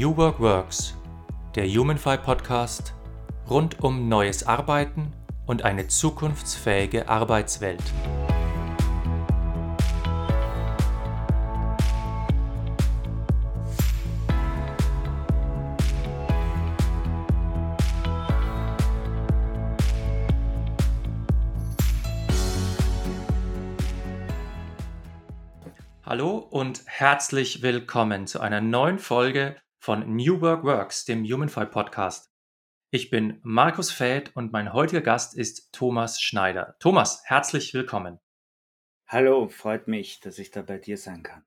New Work Works, der Humanfy Podcast rund um neues Arbeiten und eine zukunftsfähige Arbeitswelt. Hallo und herzlich willkommen zu einer neuen Folge von New Work Works, dem Humanfy Podcast. Ich bin Markus Fäth und mein heutiger Gast ist Thomas Schneider. Thomas, herzlich willkommen. Hallo, freut mich, dass ich da bei dir sein kann.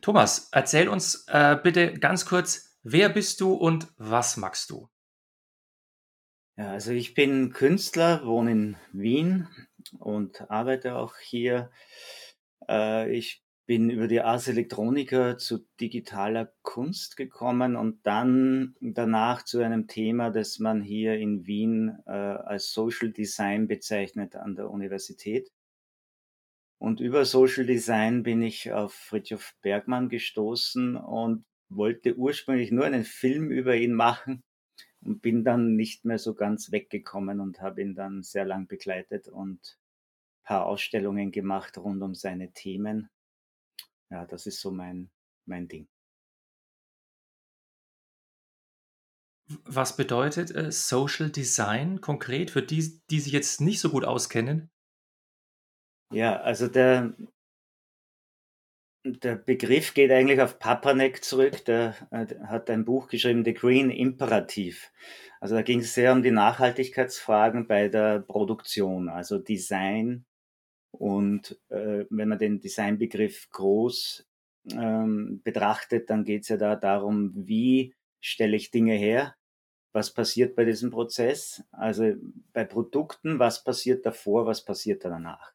Thomas, erzähl uns äh, bitte ganz kurz, wer bist du und was magst du? Ja, also ich bin Künstler, wohne in Wien und arbeite auch hier äh, ich bin über die Ars Electronica zu digitaler Kunst gekommen und dann danach zu einem Thema, das man hier in Wien äh, als Social Design bezeichnet an der Universität. Und über Social Design bin ich auf Fritjof Bergmann gestoßen und wollte ursprünglich nur einen Film über ihn machen und bin dann nicht mehr so ganz weggekommen und habe ihn dann sehr lang begleitet und paar Ausstellungen gemacht rund um seine Themen. Ja, das ist so mein, mein Ding. Was bedeutet äh, Social Design konkret für die, die sich jetzt nicht so gut auskennen? Ja, also der, der Begriff geht eigentlich auf Papanek zurück. Der, äh, hat ein Buch geschrieben, The Green Imperative. Also da ging es sehr um die Nachhaltigkeitsfragen bei der Produktion, also Design und äh, wenn man den Designbegriff groß ähm, betrachtet, dann geht es ja da darum, wie stelle ich Dinge her, was passiert bei diesem Prozess, also bei Produkten, was passiert davor, was passiert danach.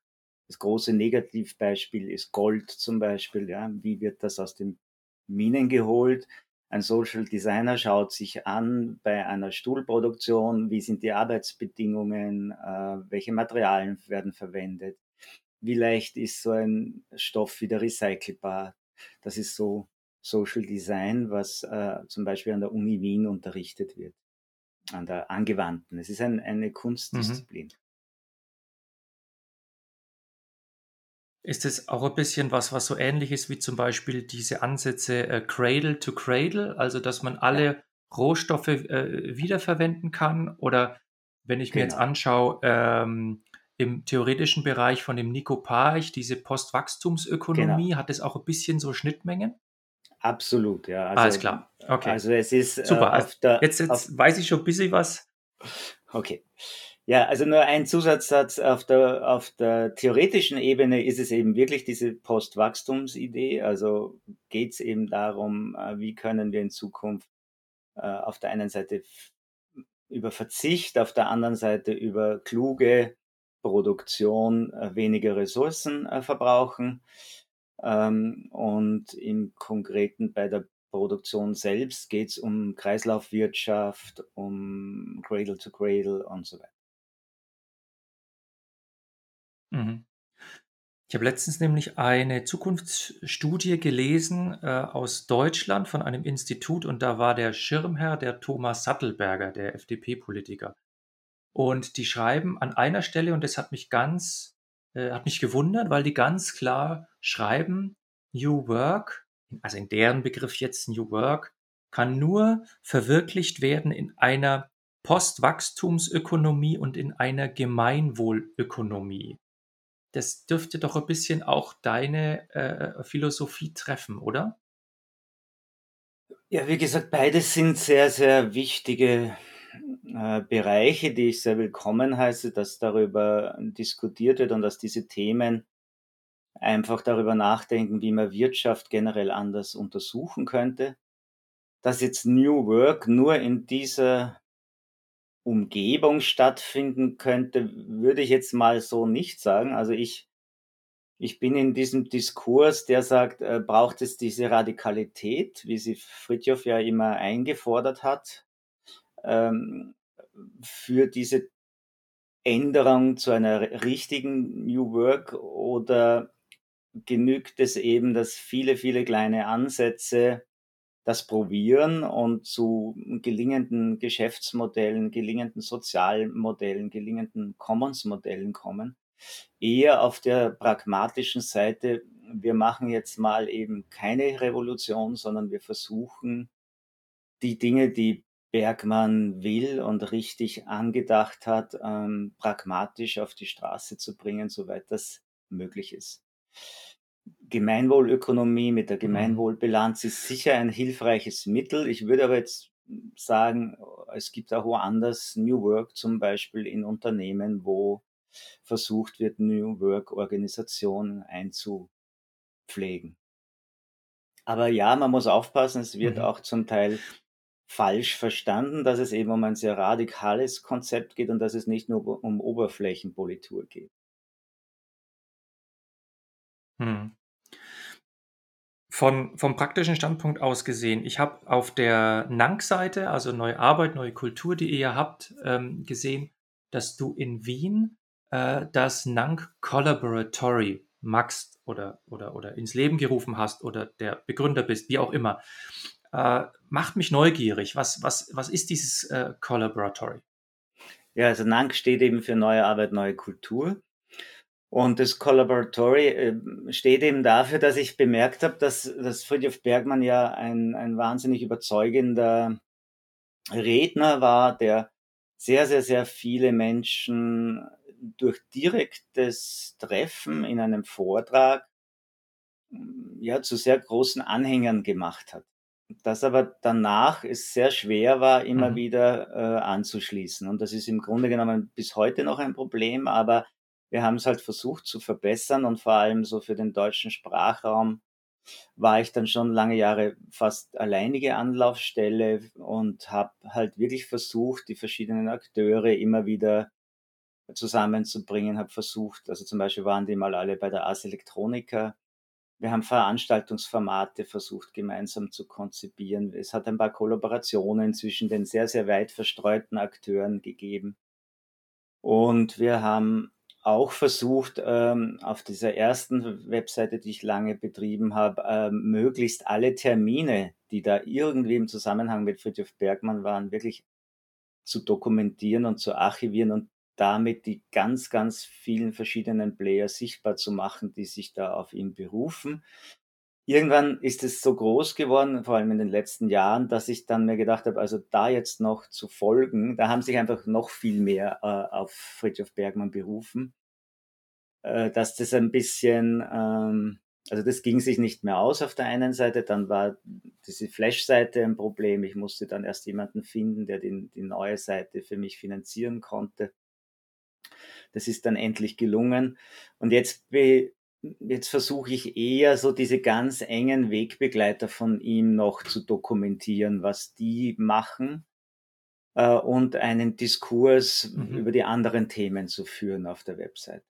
Das große Negativbeispiel ist Gold zum Beispiel, ja, wie wird das aus den Minen geholt? Ein Social Designer schaut sich an bei einer Stuhlproduktion, wie sind die Arbeitsbedingungen, äh, welche Materialien werden verwendet, wie leicht ist so ein Stoff wieder recycelbar. Das ist so Social Design, was äh, zum Beispiel an der Uni Wien unterrichtet wird, an der angewandten. Es ist ein, eine Kunstdisziplin. Mhm. Ist es auch ein bisschen was, was so ähnlich ist wie zum Beispiel diese Ansätze äh, Cradle to Cradle, also dass man alle ja. Rohstoffe äh, wiederverwenden kann? Oder wenn ich mir jetzt genau. anschaue, ähm, im theoretischen Bereich von dem Nico Parch, diese Postwachstumsökonomie, genau. hat es auch ein bisschen so Schnittmengen? Absolut, ja. Also, Alles klar. Okay. Also es ist äh, super. Äh, der, jetzt, jetzt weiß ich schon ein bisschen was. Okay. Ja, also nur ein Zusatzsatz auf der, auf der theoretischen Ebene ist es eben wirklich diese Postwachstumsidee. Also geht es eben darum, äh, wie können wir in Zukunft äh, auf der einen Seite über Verzicht, auf der anderen Seite über kluge Produktion äh, weniger Ressourcen äh, verbrauchen. Ähm, und im Konkreten bei der Produktion selbst geht es um Kreislaufwirtschaft, um Cradle to Cradle und so weiter. Mhm. Ich habe letztens nämlich eine Zukunftsstudie gelesen äh, aus Deutschland von einem Institut und da war der Schirmherr der Thomas Sattelberger, der FDP-Politiker. Und die schreiben an einer Stelle, und das hat mich ganz, äh, hat mich gewundert, weil die ganz klar schreiben, New Work, also in deren Begriff jetzt New Work, kann nur verwirklicht werden in einer Postwachstumsökonomie und in einer Gemeinwohlökonomie. Das dürfte doch ein bisschen auch deine äh, Philosophie treffen, oder? Ja, wie gesagt, beides sind sehr, sehr wichtige äh, Bereiche, die ich sehr willkommen heiße, dass darüber diskutiert wird und dass diese Themen einfach darüber nachdenken, wie man Wirtschaft generell anders untersuchen könnte. Dass jetzt New Work nur in dieser Umgebung stattfinden könnte, würde ich jetzt mal so nicht sagen. Also ich, ich bin in diesem Diskurs, der sagt, äh, braucht es diese Radikalität, wie sie Fritjof ja immer eingefordert hat, ähm, für diese Änderung zu einer richtigen New Work oder genügt es eben, dass viele, viele kleine Ansätze das probieren und zu gelingenden Geschäftsmodellen, gelingenden Sozialmodellen, gelingenden Commons-Modellen kommen. Eher auf der pragmatischen Seite, wir machen jetzt mal eben keine Revolution, sondern wir versuchen, die Dinge, die Bergmann will und richtig angedacht hat, ähm, pragmatisch auf die Straße zu bringen, soweit das möglich ist. Gemeinwohlökonomie mit der mhm. Gemeinwohlbilanz ist sicher ein hilfreiches Mittel. Ich würde aber jetzt sagen, es gibt auch woanders New Work zum Beispiel in Unternehmen, wo versucht wird, New Work Organisationen einzupflegen. Aber ja, man muss aufpassen, es wird mhm. auch zum Teil falsch verstanden, dass es eben um ein sehr radikales Konzept geht und dass es nicht nur um Oberflächenpolitur geht. Hm. Von, vom praktischen Standpunkt aus gesehen, ich habe auf der NANK-Seite, also Neue Arbeit, Neue Kultur, die ihr habt, ähm, gesehen, dass du in Wien äh, das NANK Collaboratory magst oder, oder, oder ins Leben gerufen hast oder der Begründer bist, wie auch immer. Äh, macht mich neugierig. Was, was, was ist dieses äh, Collaboratory? Ja, also NANK steht eben für Neue Arbeit, Neue Kultur. Und das Collaboratory äh, steht eben dafür, dass ich bemerkt habe, dass, dass Friedrich Bergmann ja ein, ein wahnsinnig überzeugender Redner war, der sehr, sehr, sehr viele Menschen durch direktes Treffen in einem Vortrag ja, zu sehr großen Anhängern gemacht hat. Das aber danach es sehr schwer war, immer mhm. wieder äh, anzuschließen. Und das ist im Grunde genommen bis heute noch ein Problem, aber wir haben es halt versucht zu verbessern und vor allem so für den deutschen Sprachraum war ich dann schon lange Jahre fast alleinige Anlaufstelle und habe halt wirklich versucht, die verschiedenen Akteure immer wieder zusammenzubringen, habe versucht, also zum Beispiel waren die mal alle bei der Ars Electronica. Wir haben Veranstaltungsformate versucht gemeinsam zu konzipieren. Es hat ein paar Kollaborationen zwischen den sehr, sehr weit verstreuten Akteuren gegeben. Und wir haben auch versucht, ähm, auf dieser ersten Webseite, die ich lange betrieben habe, ähm, möglichst alle Termine, die da irgendwie im Zusammenhang mit Friedrich Bergmann waren, wirklich zu dokumentieren und zu archivieren und damit die ganz, ganz vielen verschiedenen Player sichtbar zu machen, die sich da auf ihn berufen. Irgendwann ist es so groß geworden, vor allem in den letzten Jahren, dass ich dann mir gedacht habe, also da jetzt noch zu folgen, da haben sich einfach noch viel mehr äh, auf Friedrich Bergmann berufen, äh, dass das ein bisschen, ähm, also das ging sich nicht mehr aus auf der einen Seite, dann war diese Flash-Seite ein Problem, ich musste dann erst jemanden finden, der die, die neue Seite für mich finanzieren konnte. Das ist dann endlich gelungen. Und jetzt jetzt versuche ich eher so diese ganz engen Wegbegleiter von ihm noch zu dokumentieren, was die machen äh, und einen Diskurs mhm. über die anderen Themen zu führen auf der Website.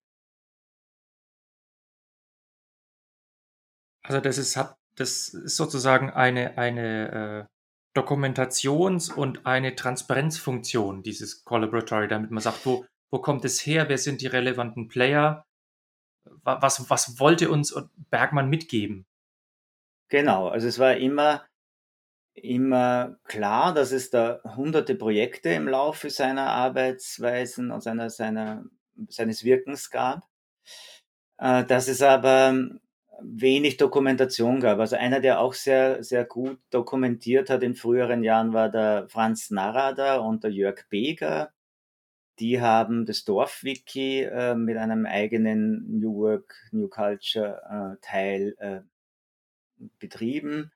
Also das ist, das ist sozusagen eine, eine äh, Dokumentations- und eine Transparenzfunktion, dieses Collaboratory, damit man sagt, wo, wo kommt es her? Wer sind die relevanten Player? Was, was wollte uns Bergmann mitgeben? Genau, also es war immer, immer klar, dass es da hunderte Projekte im Laufe seiner Arbeitsweisen und seiner, seiner, seines Wirkens gab, äh, dass es aber wenig Dokumentation gab. Also einer, der auch sehr, sehr gut dokumentiert hat in früheren Jahren, war der Franz Narada und der Jörg Beger. Die haben das Dorfwiki äh, mit einem eigenen New Work, New Culture äh, Teil äh, betrieben.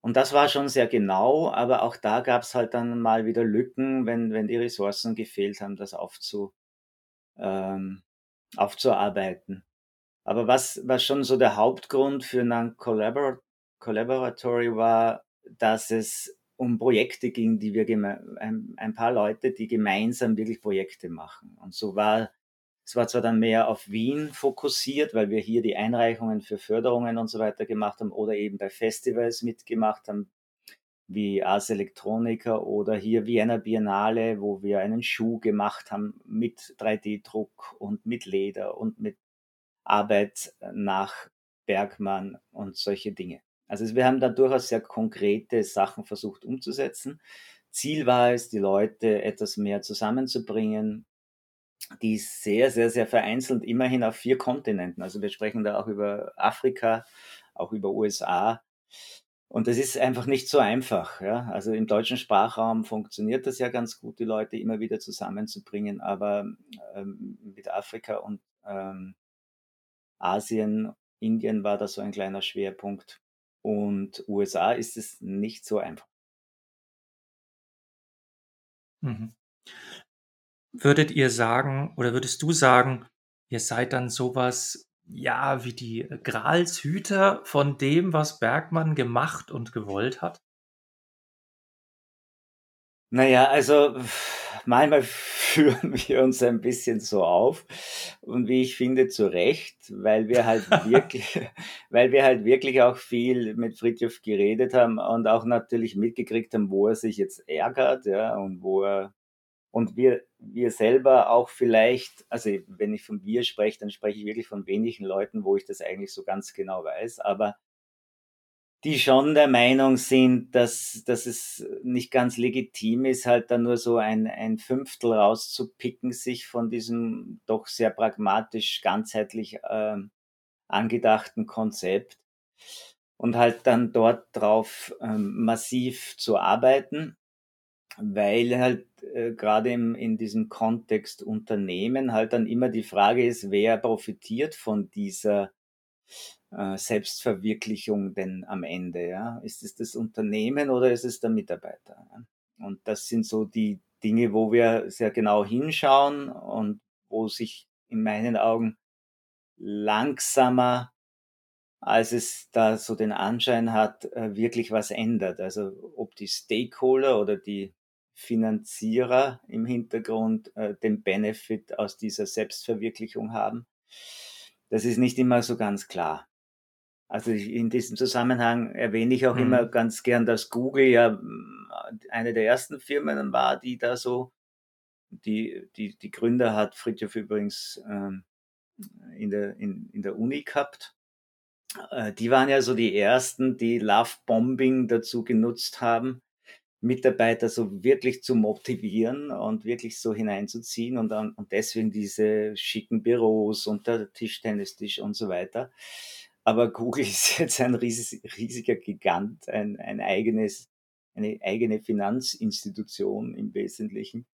Und das war schon sehr genau, aber auch da gab es halt dann mal wieder Lücken, wenn, wenn die Ressourcen gefehlt haben, das aufzu, ähm, aufzuarbeiten. Aber was, was schon so der Hauptgrund für Non-Collaboratory war, dass es um Projekte ging, die wir ein, ein paar Leute, die gemeinsam wirklich Projekte machen. Und so war es war zwar dann mehr auf Wien fokussiert, weil wir hier die Einreichungen für Förderungen und so weiter gemacht haben oder eben bei Festivals mitgemacht haben, wie Ars Electronica oder hier Vienna Biennale, wo wir einen Schuh gemacht haben mit 3D-Druck und mit Leder und mit Arbeit nach Bergmann und solche Dinge. Also wir haben da durchaus sehr konkrete Sachen versucht umzusetzen. Ziel war es, die Leute etwas mehr zusammenzubringen, die sehr, sehr, sehr vereinzelt, immerhin auf vier Kontinenten. Also wir sprechen da auch über Afrika, auch über USA. Und das ist einfach nicht so einfach. Ja? Also im deutschen Sprachraum funktioniert das ja ganz gut, die Leute immer wieder zusammenzubringen, aber ähm, mit Afrika und ähm, Asien, Indien war da so ein kleiner Schwerpunkt. Und USA ist es nicht so einfach. Mhm. Würdet ihr sagen oder würdest du sagen, ihr seid dann sowas, ja, wie die Gralshüter von dem, was Bergmann gemacht und gewollt hat? Naja, also manchmal führen wir uns ein bisschen so auf. Und wie ich finde zu Recht, weil wir halt wirklich, weil wir halt wirklich auch viel mit Fritjof geredet haben und auch natürlich mitgekriegt haben, wo er sich jetzt ärgert, ja, und wo er und wir, wir selber auch vielleicht, also wenn ich von wir spreche, dann spreche ich wirklich von wenigen Leuten, wo ich das eigentlich so ganz genau weiß, aber die schon der Meinung sind, dass, dass es nicht ganz legitim ist, halt da nur so ein, ein Fünftel rauszupicken, sich von diesem doch sehr pragmatisch, ganzheitlich äh, angedachten Konzept und halt dann dort drauf ähm, massiv zu arbeiten, weil halt äh, gerade in diesem Kontext Unternehmen halt dann immer die Frage ist, wer profitiert von dieser Selbstverwirklichung denn am Ende? Ja? Ist es das Unternehmen oder ist es der Mitarbeiter? Und das sind so die Dinge, wo wir sehr genau hinschauen und wo sich in meinen Augen langsamer, als es da so den Anschein hat, äh, wirklich was ändert. Also ob die Stakeholder oder die Finanzierer im Hintergrund äh, den Benefit aus dieser Selbstverwirklichung haben. Das ist nicht immer so ganz klar. Also in diesem Zusammenhang erwähne ich auch mhm. immer ganz gern, dass Google ja eine der ersten Firmen war, die da so, die, die, die Gründer hat Fritjof übrigens ähm, in, der, in, in der Uni gehabt. Äh, die waren ja so die ersten, die Love Bombing dazu genutzt haben, Mitarbeiter so wirklich zu motivieren und wirklich so hineinzuziehen und, dann, und deswegen diese schicken Büros und der Tischtennistisch und so weiter. Aber Google ist jetzt ein riesiger Gigant, ein, ein eigenes, eine eigene Finanzinstitution im Wesentlichen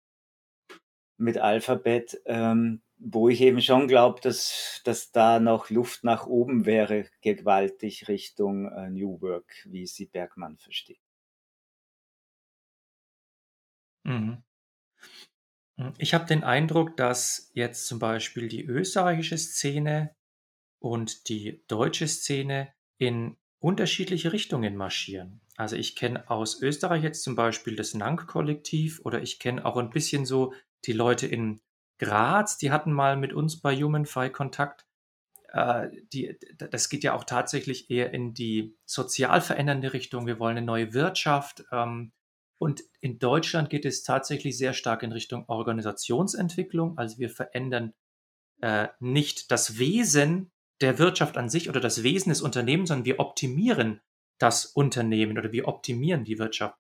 mit Alphabet, ähm, wo ich eben schon glaube, dass, dass da noch Luft nach oben wäre, gewaltig Richtung äh, New Work, wie sie Bergmann versteht. Mhm. Hm, ich habe den Eindruck, dass jetzt zum Beispiel die österreichische Szene und die deutsche Szene in unterschiedliche Richtungen marschieren. Also ich kenne aus Österreich jetzt zum Beispiel das Nank-Kollektiv oder ich kenne auch ein bisschen so die Leute in Graz, die hatten mal mit uns bei HumanFi Kontakt. Äh, die, das geht ja auch tatsächlich eher in die sozial verändernde Richtung. Wir wollen eine neue Wirtschaft. Ähm, und in Deutschland geht es tatsächlich sehr stark in Richtung Organisationsentwicklung. Also wir verändern äh, nicht das Wesen der Wirtschaft an sich oder das Wesen des Unternehmens, sondern wir optimieren das Unternehmen oder wir optimieren die Wirtschaft.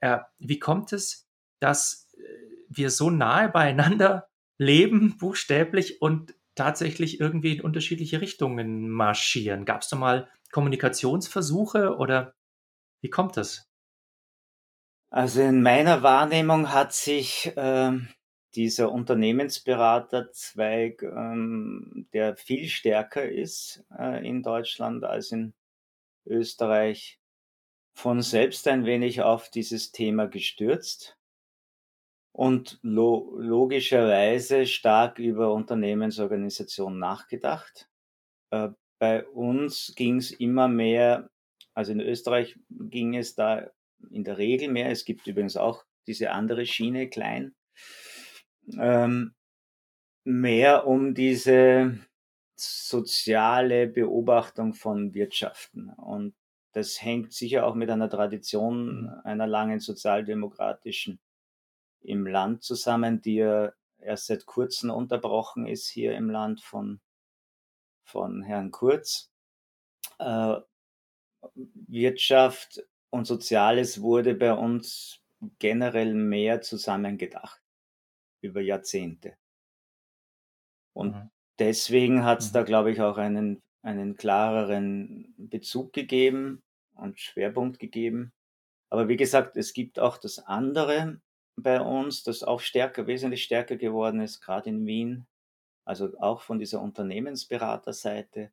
Äh, wie kommt es, dass äh, wir so nahe beieinander leben, buchstäblich, und tatsächlich irgendwie in unterschiedliche Richtungen marschieren? Gab es da mal Kommunikationsversuche oder wie kommt das? Also in meiner Wahrnehmung hat sich ähm, dieser Unternehmensberaterzweig, ähm, der viel stärker ist äh, in Deutschland als in Österreich, von selbst ein wenig auf dieses Thema gestürzt und lo logischerweise stark über Unternehmensorganisation nachgedacht. Äh, bei uns ging es immer mehr, also in Österreich ging es da in der Regel mehr. Es gibt übrigens auch diese andere Schiene, klein. Ähm, mehr um diese soziale Beobachtung von Wirtschaften. Und das hängt sicher auch mit einer Tradition mhm. einer langen sozialdemokratischen im Land zusammen, die ja erst seit kurzem unterbrochen ist hier im Land von, von Herrn Kurz. Äh, Wirtschaft und Soziales wurde bei uns generell mehr zusammengedacht über Jahrzehnte. Und mhm. deswegen hat es mhm. da, glaube ich, auch einen, einen klareren Bezug gegeben und Schwerpunkt gegeben. Aber wie gesagt, es gibt auch das andere bei uns, das auch stärker, wesentlich stärker geworden ist, gerade in Wien, also auch von dieser Unternehmensberaterseite.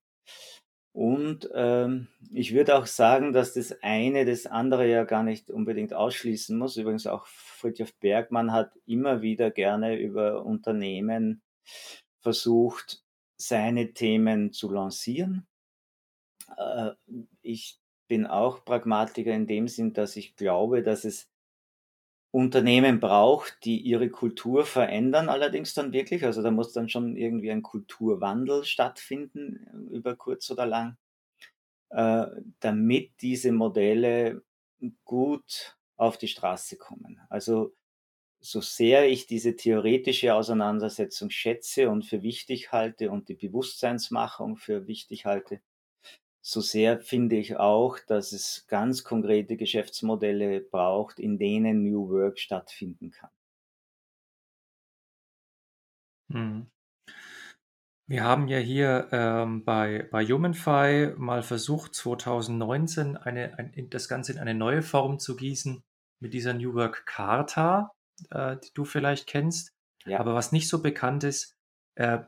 Und ähm, ich würde auch sagen, dass das eine das andere ja gar nicht unbedingt ausschließen muss. Übrigens auch Friedrich Bergmann hat immer wieder gerne über Unternehmen versucht, seine Themen zu lancieren. Äh, ich bin auch Pragmatiker in dem Sinn, dass ich glaube, dass es Unternehmen braucht, die ihre Kultur verändern, allerdings dann wirklich. Also da muss dann schon irgendwie ein Kulturwandel stattfinden, über kurz oder lang, äh, damit diese Modelle gut auf die Straße kommen. Also so sehr ich diese theoretische Auseinandersetzung schätze und für wichtig halte und die Bewusstseinsmachung für wichtig halte, so sehr finde ich auch, dass es ganz konkrete Geschäftsmodelle braucht, in denen New Work stattfinden kann. Hm. Wir haben ja hier ähm, bei, bei HumanFi mal versucht, 2019 eine, ein, das Ganze in eine neue Form zu gießen mit dieser New Work Charta, äh, die du vielleicht kennst. Ja. Aber was nicht so bekannt ist, äh,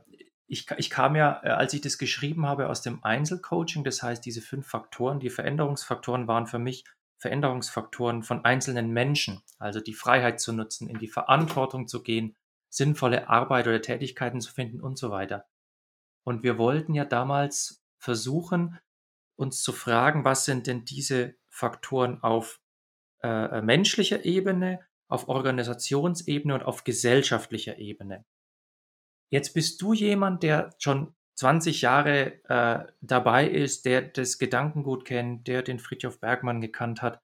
ich, ich kam ja, äh, als ich das geschrieben habe, aus dem Einzelcoaching. Das heißt, diese fünf Faktoren, die Veränderungsfaktoren waren für mich Veränderungsfaktoren von einzelnen Menschen. Also die Freiheit zu nutzen, in die Verantwortung zu gehen, sinnvolle Arbeit oder Tätigkeiten zu finden und so weiter. Und wir wollten ja damals versuchen, uns zu fragen, was sind denn diese Faktoren auf äh, menschlicher Ebene, auf Organisationsebene und auf gesellschaftlicher Ebene. Jetzt bist du jemand, der schon 20 Jahre äh, dabei ist, der das Gedankengut kennt, der den Friedhof Bergmann gekannt hat.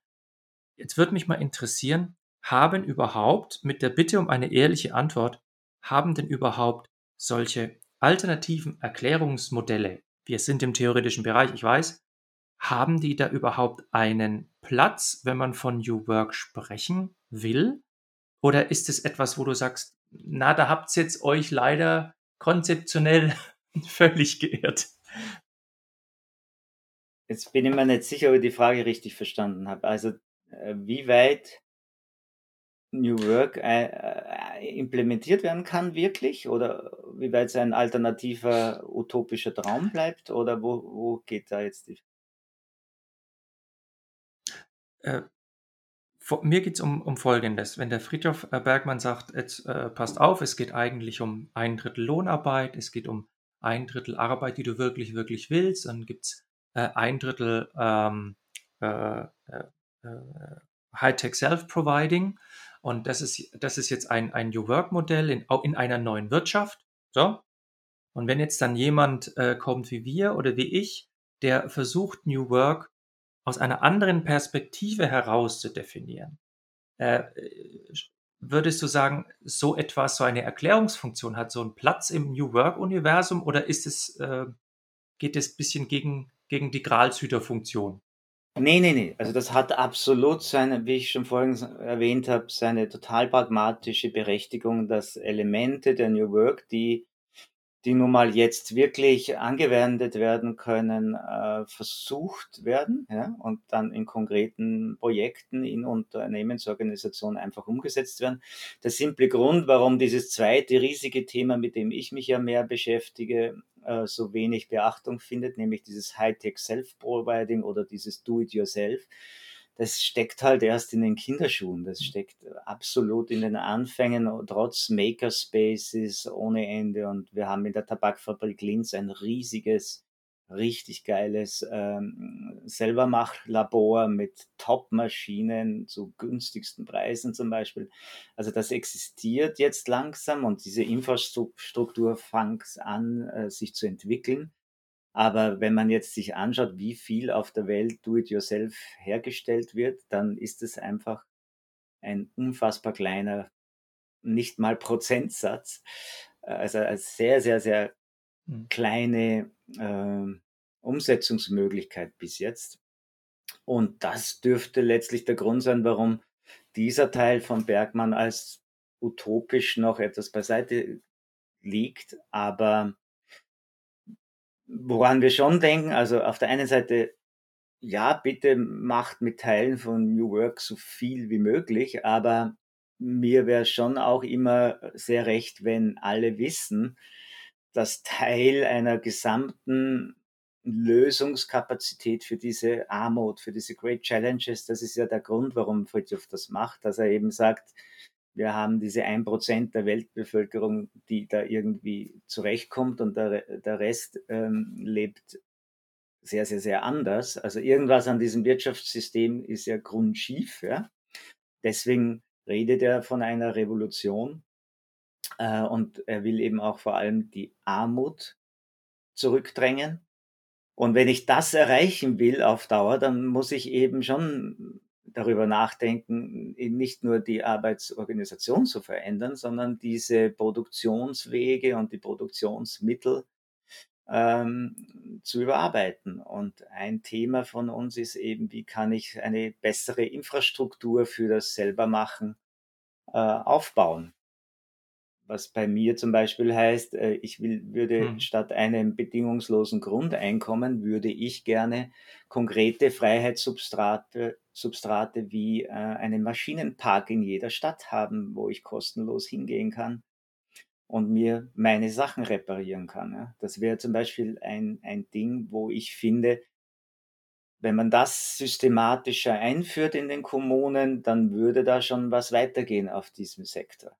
Jetzt würde mich mal interessieren, haben überhaupt, mit der Bitte um eine ehrliche Antwort, haben denn überhaupt solche alternativen Erklärungsmodelle, wir sind im theoretischen Bereich, ich weiß, haben die da überhaupt einen Platz, wenn man von New Work sprechen will? Oder ist es etwas, wo du sagst, na, da habt ihr jetzt euch leider konzeptionell völlig geirrt. Jetzt bin ich mir nicht sicher, ob ich die Frage richtig verstanden habe. Also, äh, wie weit New Work äh, äh, implementiert werden kann wirklich oder wie weit es ein alternativer utopischer Traum bleibt oder wo, wo geht da jetzt die? Mir geht es um, um Folgendes. Wenn der Friedhof äh, Bergmann sagt, jetzt äh, passt auf, es geht eigentlich um ein Drittel Lohnarbeit, es geht um ein Drittel Arbeit, die du wirklich, wirklich willst, dann gibt es äh, ein Drittel ähm, äh, äh, äh, Hightech Self-Providing und das ist, das ist jetzt ein, ein New Work-Modell in, in einer neuen Wirtschaft. So. Und wenn jetzt dann jemand kommt wie wir oder wie ich, der versucht, New Work aus einer anderen Perspektive heraus zu definieren. Äh, würdest du sagen, so etwas, so eine Erklärungsfunktion hat so einen Platz im New Work-Universum oder ist es, äh, geht es ein bisschen gegen, gegen die Gralshüter-Funktion? Nee, nee, nee. Also das hat absolut seine, wie ich schon vorhin erwähnt habe, seine total pragmatische Berechtigung, dass Elemente der New Work, die die nun mal jetzt wirklich angewendet werden können, äh, versucht werden ja, und dann in konkreten Projekten in Unternehmensorganisationen einfach umgesetzt werden. Der simple Grund, warum dieses zweite riesige Thema, mit dem ich mich ja mehr beschäftige, äh, so wenig Beachtung findet, nämlich dieses Hightech Self-Providing oder dieses Do-it-yourself, das steckt halt erst in den Kinderschuhen. Das steckt absolut in den Anfängen, trotz Makerspaces ohne Ende. Und wir haben in der Tabakfabrik Linz ein riesiges, richtig geiles ähm, Selbermachlabor mit Top-Maschinen zu günstigsten Preisen zum Beispiel. Also das existiert jetzt langsam und diese Infrastruktur fängt an, äh, sich zu entwickeln. Aber wenn man jetzt sich anschaut, wie viel auf der Welt Do-it-yourself hergestellt wird, dann ist es einfach ein unfassbar kleiner, nicht mal Prozentsatz. Also eine sehr, sehr, sehr hm. kleine äh, Umsetzungsmöglichkeit bis jetzt. Und das dürfte letztlich der Grund sein, warum dieser Teil von Bergmann als utopisch noch etwas beiseite liegt. Aber woran wir schon denken, also auf der einen Seite, ja, bitte macht mit Teilen von New Work so viel wie möglich, aber mir wäre schon auch immer sehr recht, wenn alle wissen, dass Teil einer gesamten Lösungskapazität für diese Armut, für diese Great Challenges, das ist ja der Grund, warum Fritjof das macht, dass er eben sagt, wir haben diese ein Prozent der Weltbevölkerung, die da irgendwie zurechtkommt und der, der Rest ähm, lebt sehr, sehr, sehr anders. Also irgendwas an diesem Wirtschaftssystem ist ja grundschief. Ja? Deswegen redet er von einer Revolution äh, und er will eben auch vor allem die Armut zurückdrängen. Und wenn ich das erreichen will auf Dauer, dann muss ich eben schon darüber nachdenken, nicht nur die Arbeitsorganisation zu verändern, sondern diese Produktionswege und die Produktionsmittel ähm, zu überarbeiten. Und ein Thema von uns ist eben, wie kann ich eine bessere Infrastruktur für das Selbermachen äh, aufbauen was bei mir zum Beispiel heißt, äh, ich will, würde hm. statt einem bedingungslosen Grundeinkommen, würde ich gerne konkrete Freiheitssubstrate Substrate wie äh, einen Maschinenpark in jeder Stadt haben, wo ich kostenlos hingehen kann und mir meine Sachen reparieren kann. Ja. Das wäre zum Beispiel ein, ein Ding, wo ich finde, wenn man das systematischer einführt in den Kommunen, dann würde da schon was weitergehen auf diesem Sektor.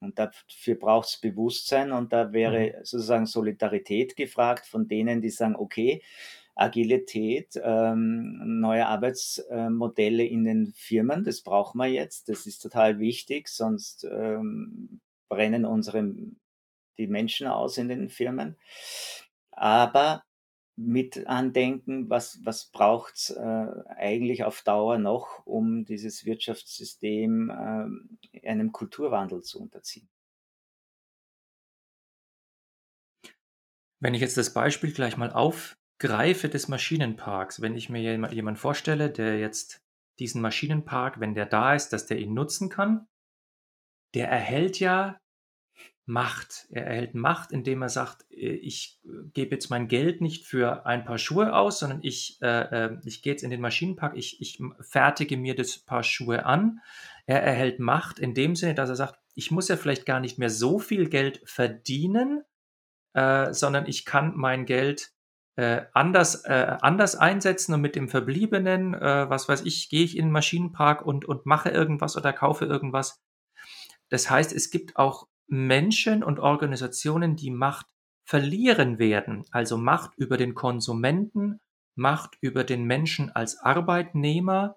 Und dafür braucht es Bewusstsein und da wäre mhm. sozusagen Solidarität gefragt von denen, die sagen, okay, Agilität, ähm, neue Arbeitsmodelle in den Firmen, das brauchen wir jetzt, das ist total wichtig, sonst ähm, brennen unsere die Menschen aus in den Firmen. Aber mit andenken, was, was braucht es äh, eigentlich auf Dauer noch, um dieses Wirtschaftssystem äh, einem Kulturwandel zu unterziehen. Wenn ich jetzt das Beispiel gleich mal aufgreife des Maschinenparks, wenn ich mir jemanden vorstelle, der jetzt diesen Maschinenpark, wenn der da ist, dass der ihn nutzen kann, der erhält ja Macht. Er erhält Macht, indem er sagt, äh, ich äh, gebe jetzt mein Geld nicht für ein paar Schuhe aus, sondern ich, äh, äh, ich gehe jetzt in den Maschinenpark, ich, ich fertige mir das Paar Schuhe an. Er erhält Macht in dem Sinne, dass er sagt, ich muss ja vielleicht gar nicht mehr so viel Geld verdienen, äh, sondern ich kann mein Geld äh, anders, anders einsetzen und mit dem Verbliebenen, was weiß ich, gehe ich in den Maschinenpark und, und mache irgendwas oder kaufe irgendwas. Das heißt, es gibt auch Menschen und Organisationen, die Macht verlieren werden, also Macht über den Konsumenten, Macht über den Menschen als Arbeitnehmer,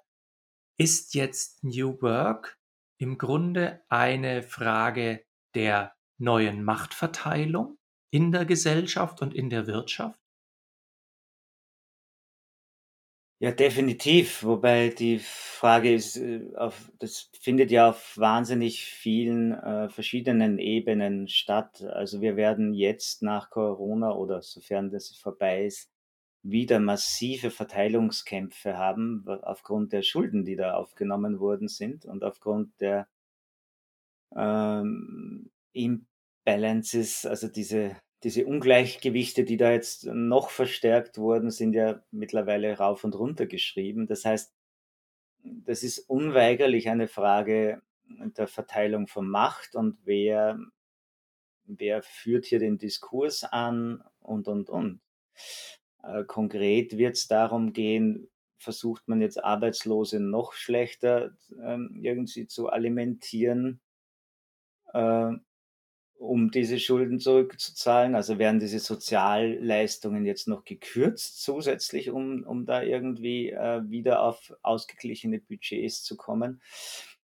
ist jetzt New Work im Grunde eine Frage der neuen Machtverteilung in der Gesellschaft und in der Wirtschaft? Ja, definitiv. Wobei die Frage ist, äh, auf, das findet ja auf wahnsinnig vielen äh, verschiedenen Ebenen statt. Also wir werden jetzt nach Corona oder sofern das vorbei ist, wieder massive Verteilungskämpfe haben aufgrund der Schulden, die da aufgenommen worden sind und aufgrund der ähm, Imbalances, also diese diese Ungleichgewichte, die da jetzt noch verstärkt wurden, sind ja mittlerweile rauf und runter geschrieben. Das heißt, das ist unweigerlich eine Frage der Verteilung von Macht und wer, wer führt hier den Diskurs an und, und, und. Äh, konkret wird es darum gehen, versucht man jetzt Arbeitslose noch schlechter ähm, irgendwie zu alimentieren. Um diese Schulden zurückzuzahlen? Also werden diese Sozialleistungen jetzt noch gekürzt zusätzlich, um, um da irgendwie äh, wieder auf ausgeglichene Budgets zu kommen?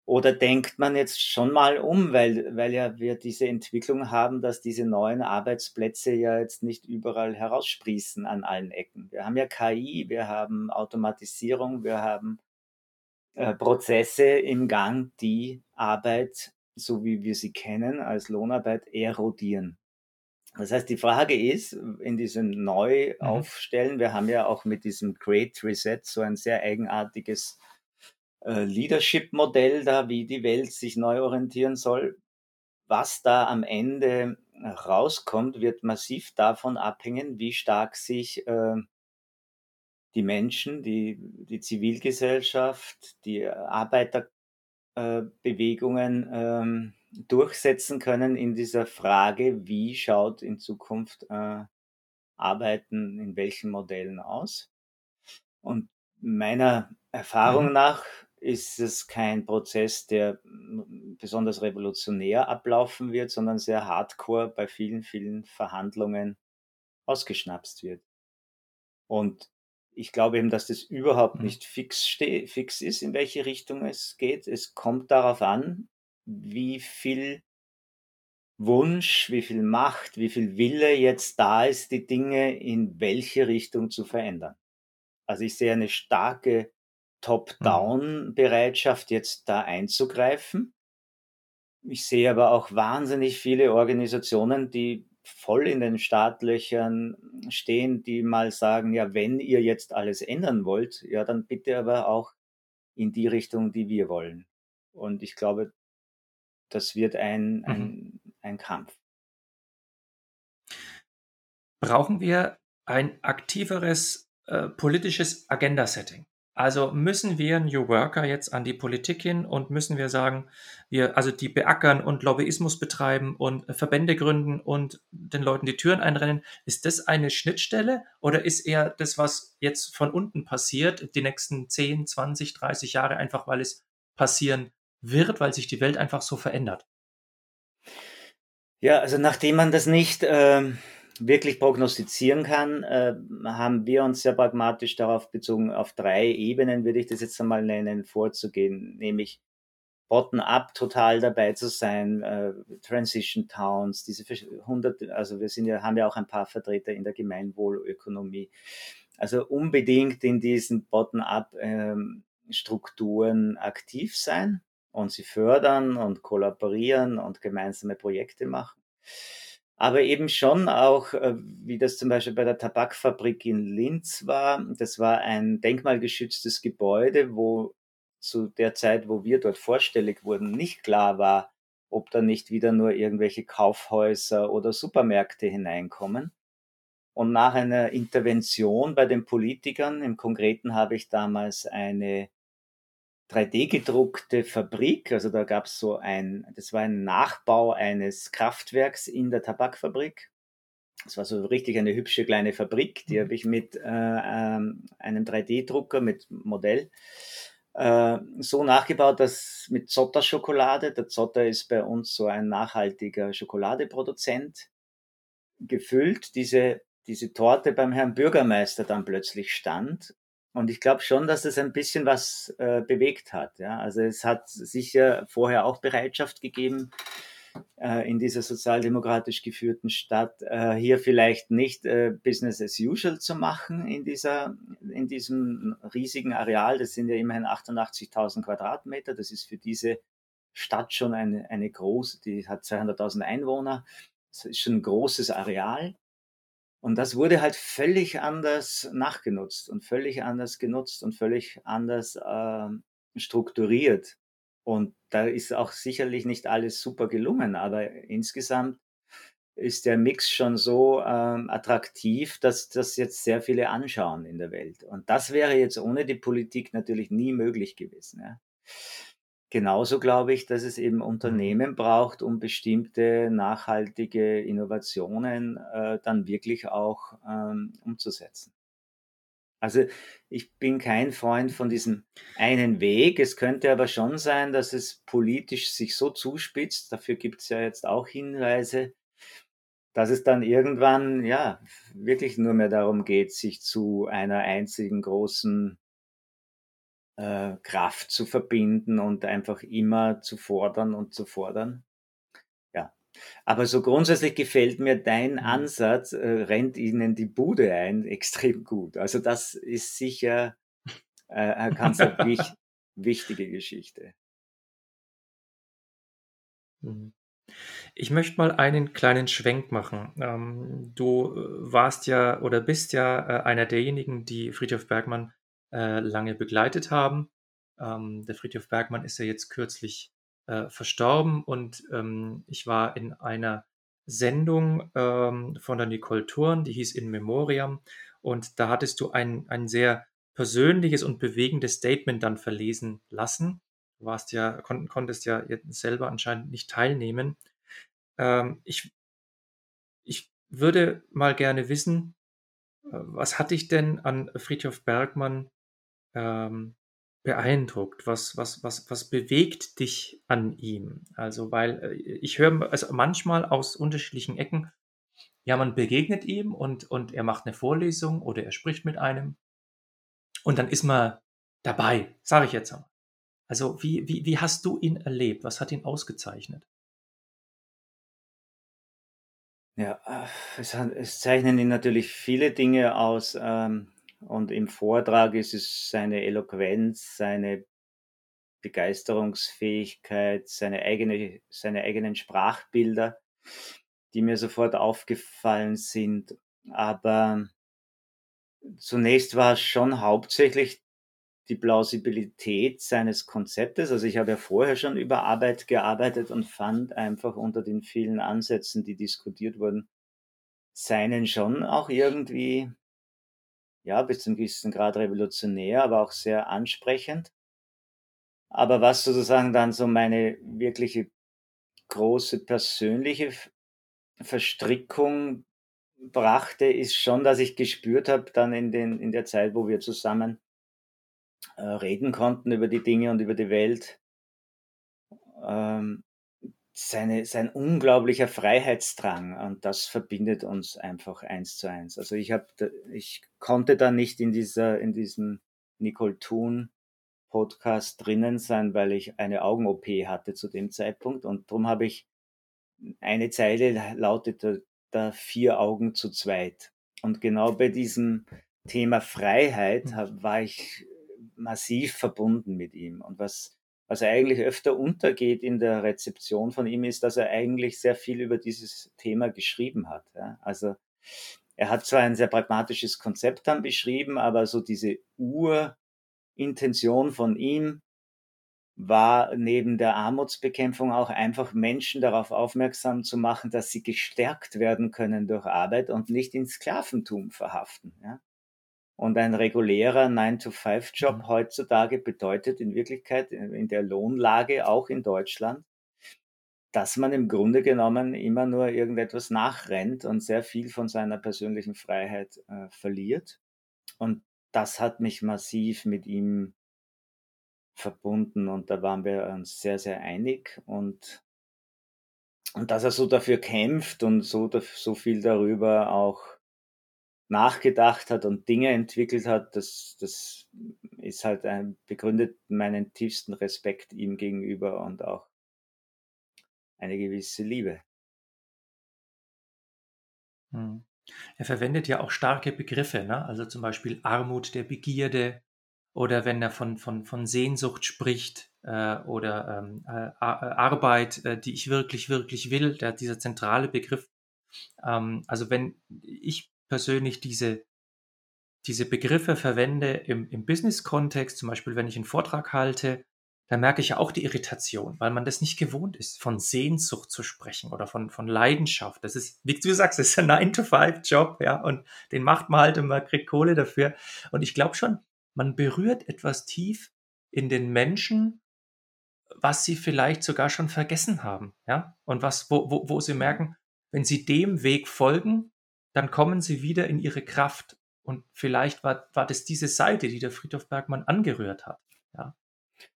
Oder denkt man jetzt schon mal um, weil, weil ja wir diese Entwicklung haben, dass diese neuen Arbeitsplätze ja jetzt nicht überall heraussprießen an allen Ecken. Wir haben ja KI, wir haben Automatisierung, wir haben äh, Prozesse im Gang, die Arbeit so wie wir sie kennen, als Lohnarbeit erodieren. Das heißt, die Frage ist, in diesem Neuaufstellen, mhm. wir haben ja auch mit diesem Great Reset so ein sehr eigenartiges äh, Leadership-Modell da, wie die Welt sich neu orientieren soll. Was da am Ende rauskommt, wird massiv davon abhängen, wie stark sich äh, die Menschen, die, die Zivilgesellschaft, die Arbeiterbewegungen äh, ähm, durchsetzen können in dieser Frage, wie schaut in Zukunft äh, Arbeiten in welchen Modellen aus. Und meiner Erfahrung mhm. nach ist es kein Prozess, der besonders revolutionär ablaufen wird, sondern sehr hardcore bei vielen, vielen Verhandlungen ausgeschnapst wird. Und ich glaube eben, dass das überhaupt mhm. nicht fix, fix ist, in welche Richtung es geht. Es kommt darauf an, wie viel Wunsch, wie viel Macht, wie viel Wille jetzt da ist, die Dinge in welche Richtung zu verändern. Also ich sehe eine starke mhm. Top-Down-Bereitschaft, jetzt da einzugreifen. Ich sehe aber auch wahnsinnig viele Organisationen, die voll in den Startlöchern stehen, die mal sagen, ja, wenn ihr jetzt alles ändern wollt, ja, dann bitte aber auch in die Richtung, die wir wollen. Und ich glaube, das wird ein, ein, mhm. ein Kampf. Brauchen wir ein aktiveres äh, politisches Agenda-Setting? Also müssen wir New Worker jetzt an die Politik hin und müssen wir sagen, wir, also die beackern und Lobbyismus betreiben und Verbände gründen und den Leuten die Türen einrennen. Ist das eine Schnittstelle oder ist eher das, was jetzt von unten passiert, die nächsten 10, 20, 30 Jahre, einfach weil es passieren wird, weil sich die Welt einfach so verändert? Ja, also nachdem man das nicht ähm, wirklich prognostizieren kann, äh, haben wir uns sehr pragmatisch darauf bezogen, auf drei Ebenen würde ich das jetzt einmal nennen, vorzugehen, nämlich bottom-up total dabei zu sein, äh, Transition Towns, diese hundert, also wir sind ja, haben ja auch ein paar Vertreter in der Gemeinwohlökonomie. Also unbedingt in diesen bottom-up ähm, Strukturen aktiv sein und sie fördern und kollaborieren und gemeinsame Projekte machen aber eben schon auch, äh, wie das zum Beispiel bei der Tabakfabrik in Linz war. Das war ein denkmalgeschütztes Gebäude, wo zu der Zeit, wo wir dort vorstellig wurden, nicht klar war, ob da nicht wieder nur irgendwelche Kaufhäuser oder Supermärkte hineinkommen. Und nach einer Intervention bei den Politikern, im Konkreten habe ich damals eine 3D-gedruckte Fabrik. Also da gab es so ein, das war ein Nachbau eines Kraftwerks in der Tabakfabrik. Das war so richtig eine hübsche kleine Fabrik, die mhm. habe ich mit äh, ähm, einem 3D-Drucker, mit Modell, äh, so nachgebaut, dass mit Zotter-Schokolade, der Zotter ist bei uns so ein nachhaltiger Schokoladeproduzent, gefüllt, diese, diese Torte beim Herrn Bürgermeister dann plötzlich stand und ich glaube schon, dass es ein bisschen was äh, bewegt hat. Ja? Also es hat sicher vorher auch Bereitschaft gegeben, äh, in dieser sozialdemokratisch geführten Stadt äh, hier vielleicht nicht äh, Business as usual zu machen in, dieser, in diesem riesigen Areal. Das sind ja immerhin 88.000 Quadratmeter. Das ist für diese Stadt schon eine, eine große, die hat 200.000 Einwohner. Das ist schon ein großes Areal. Und das wurde halt völlig anders nachgenutzt und völlig anders genutzt und völlig anders äh, strukturiert. Und da ist auch sicherlich nicht alles super gelungen, aber insgesamt ist der Mix schon so ähm, attraktiv, dass das jetzt sehr viele anschauen in der Welt. Und das wäre jetzt ohne die Politik natürlich nie möglich gewesen. Ja. Genauso glaube ich, dass es eben mhm. Unternehmen braucht, um bestimmte nachhaltige Innovationen äh, dann wirklich auch ähm, umzusetzen. Also ich bin kein Freund von diesem einen Weg. Es könnte aber schon sein, dass es politisch sich so zuspitzt, dafür gibt es ja jetzt auch Hinweise, dass es dann irgendwann ja wirklich nur mehr darum geht, sich zu einer einzigen großen äh, Kraft zu verbinden und einfach immer zu fordern und zu fordern. Ja, aber so grundsätzlich gefällt mir dein mhm. Ansatz, äh, rennt ihnen die Bude ein, extrem gut. Also das ist sicher äh, eine ganz wich wichtige Geschichte. Mhm. Ich möchte mal einen kleinen Schwenk machen. Ähm, du äh, warst ja oder bist ja äh, einer derjenigen, die Friedhof Bergmann äh, lange begleitet haben. Ähm, der Friedhof Bergmann ist ja jetzt kürzlich äh, verstorben und ähm, ich war in einer Sendung ähm, von der Nicole Thurn, die hieß In Memoriam und da hattest du ein, ein sehr persönliches und bewegendes Statement dann verlesen lassen. Du warst ja, kon konntest ja selber anscheinend nicht teilnehmen. Ähm, ich, ich würde mal gerne wissen, äh, was hat dich denn an Friedhof Bergmann ähm, beeindruckt? Was, was, was, was bewegt dich an ihm? Also, weil äh, ich höre also manchmal aus unterschiedlichen Ecken, ja, man begegnet ihm und, und er macht eine Vorlesung oder er spricht mit einem und dann ist man dabei, sage ich jetzt einmal. Also, wie, wie, wie hast du ihn erlebt? Was hat ihn ausgezeichnet? Ja, es, es zeichnen ihn natürlich viele Dinge aus. Ähm, und im Vortrag ist es seine Eloquenz, seine Begeisterungsfähigkeit, seine, eigene, seine eigenen Sprachbilder, die mir sofort aufgefallen sind. Aber zunächst war es schon hauptsächlich die Plausibilität seines Konzeptes. Also ich habe ja vorher schon über Arbeit gearbeitet und fand einfach unter den vielen Ansätzen, die diskutiert wurden, seinen schon auch irgendwie, ja, bis zum gewissen Grad revolutionär, aber auch sehr ansprechend. Aber was sozusagen dann so meine wirkliche große persönliche Verstrickung brachte, ist schon, dass ich gespürt habe, dann in, den, in der Zeit, wo wir zusammen äh, reden konnten über die Dinge und über die Welt. Ähm, seine, sein unglaublicher Freiheitsdrang und das verbindet uns einfach eins zu eins. Also ich habe, ich konnte da nicht in dieser, in diesem Nicole Thun Podcast drinnen sein, weil ich eine Augen-OP hatte zu dem Zeitpunkt und darum habe ich eine Zeile lautete da vier Augen zu zweit. Und genau bei diesem Thema Freiheit war ich massiv verbunden mit ihm. Und was, was eigentlich öfter untergeht in der Rezeption von ihm, ist, dass er eigentlich sehr viel über dieses Thema geschrieben hat. Ja? Also er hat zwar ein sehr pragmatisches Konzept dann beschrieben, aber so diese Urintention von ihm war neben der Armutsbekämpfung auch einfach Menschen darauf aufmerksam zu machen, dass sie gestärkt werden können durch Arbeit und nicht ins Sklaventum verhaften. Ja? Und ein regulärer 9-to-5-Job mhm. heutzutage bedeutet in Wirklichkeit in der Lohnlage, auch in Deutschland, dass man im Grunde genommen immer nur irgendetwas nachrennt und sehr viel von seiner persönlichen Freiheit äh, verliert. Und das hat mich massiv mit ihm verbunden und da waren wir uns sehr, sehr einig und, und dass er so dafür kämpft und so, so viel darüber auch nachgedacht hat und Dinge entwickelt hat, das, das ist halt ein, begründet meinen tiefsten Respekt ihm gegenüber und auch eine gewisse Liebe. Hm. Er verwendet ja auch starke Begriffe, ne? also zum Beispiel Armut der Begierde oder wenn er von, von, von Sehnsucht spricht äh, oder ähm, äh, Arbeit, äh, die ich wirklich, wirklich will, der, dieser zentrale Begriff. Ähm, also wenn ich persönlich diese, diese Begriffe verwende im, im Business-Kontext, zum Beispiel wenn ich einen Vortrag halte, da merke ich ja auch die Irritation, weil man das nicht gewohnt ist, von Sehnsucht zu sprechen oder von, von Leidenschaft. Das ist, wie du sagst, das ist ein 9-to-5-Job, ja, und den macht man halt und man kriegt Kohle dafür. Und ich glaube schon, man berührt etwas tief in den Menschen, was sie vielleicht sogar schon vergessen haben, ja, und was, wo, wo, wo sie merken, wenn sie dem Weg folgen, dann kommen sie wieder in ihre Kraft. Und vielleicht war, war das diese Seite, die der Friedhof Bergmann angerührt hat. Ja.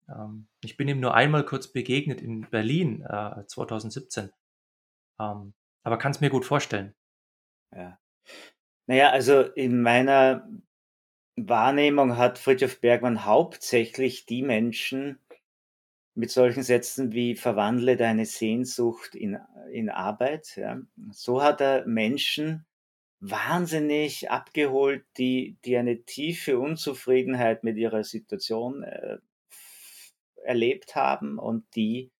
Ähm, ich bin ihm nur einmal kurz begegnet in Berlin äh, 2017. Ähm, aber kann es mir gut vorstellen. Ja. Naja, also in meiner Wahrnehmung hat Friedhof Bergmann hauptsächlich die Menschen mit solchen Sätzen wie verwandle deine Sehnsucht in, in Arbeit. Ja. So hat er Menschen wahnsinnig abgeholt, die, die eine tiefe Unzufriedenheit mit ihrer Situation äh, erlebt haben und die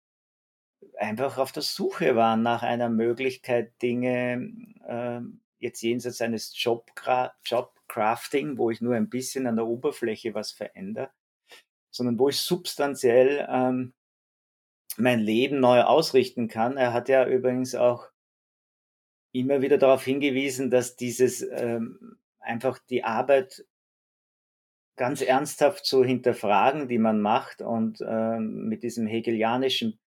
einfach auf der Suche waren nach einer Möglichkeit, Dinge äh, jetzt jenseits eines Jobcrafting, wo ich nur ein bisschen an der Oberfläche was verändere, sondern wo ich substanziell ähm, mein Leben neu ausrichten kann. Er hat ja übrigens auch immer wieder darauf hingewiesen, dass dieses ähm, einfach die Arbeit ganz ernsthaft zu hinterfragen, die man macht und ähm, mit diesem hegelianischen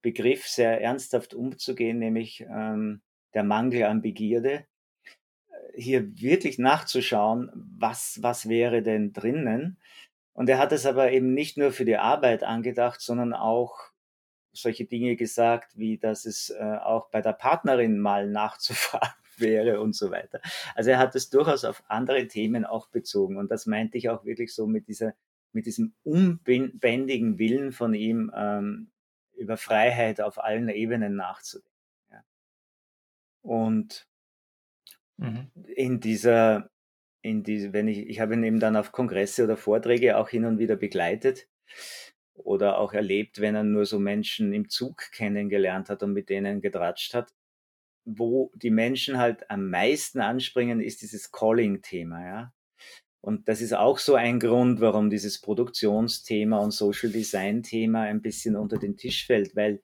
Begriff sehr ernsthaft umzugehen, nämlich ähm, der Mangel an Begierde, hier wirklich nachzuschauen, was, was wäre denn drinnen. Und er hat es aber eben nicht nur für die Arbeit angedacht, sondern auch solche Dinge gesagt, wie dass es äh, auch bei der Partnerin mal nachzufragen wäre und so weiter. Also er hat es durchaus auf andere Themen auch bezogen und das meinte ich auch wirklich so mit dieser mit diesem unbändigen Willen von ihm ähm, über Freiheit auf allen Ebenen nachzudenken. Ja. Und mhm. in dieser in diese, wenn ich, ich habe ihn eben dann auf Kongresse oder Vorträge auch hin und wieder begleitet oder auch erlebt, wenn er nur so Menschen im Zug kennengelernt hat und mit denen getratscht hat. Wo die Menschen halt am meisten anspringen, ist dieses Calling-Thema, ja. Und das ist auch so ein Grund, warum dieses Produktionsthema und Social Design-Thema ein bisschen unter den Tisch fällt, weil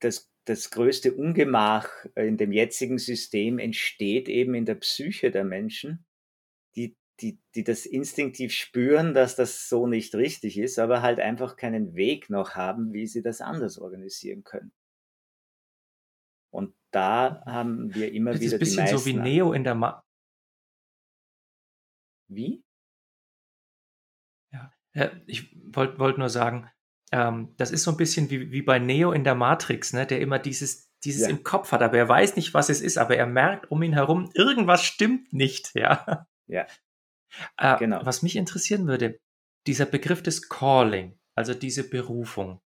das, das größte Ungemach in dem jetzigen System entsteht eben in der Psyche der Menschen, die die, das instinktiv spüren, dass das so nicht richtig ist, aber halt einfach keinen Weg noch haben, wie sie das anders organisieren können. Und da haben wir immer das wieder die meisten. Das ist ein bisschen so wie Neo in der Ma Wie? Ja, ich wollte wollt nur sagen, ähm, das ist so ein bisschen wie, wie bei Neo in der Matrix, ne, der immer dieses, dieses ja. im Kopf hat, aber er weiß nicht, was es ist, aber er merkt um ihn herum, irgendwas stimmt nicht, ja. Ja. Äh, genau. Was mich interessieren würde, dieser Begriff des Calling, also diese Berufung,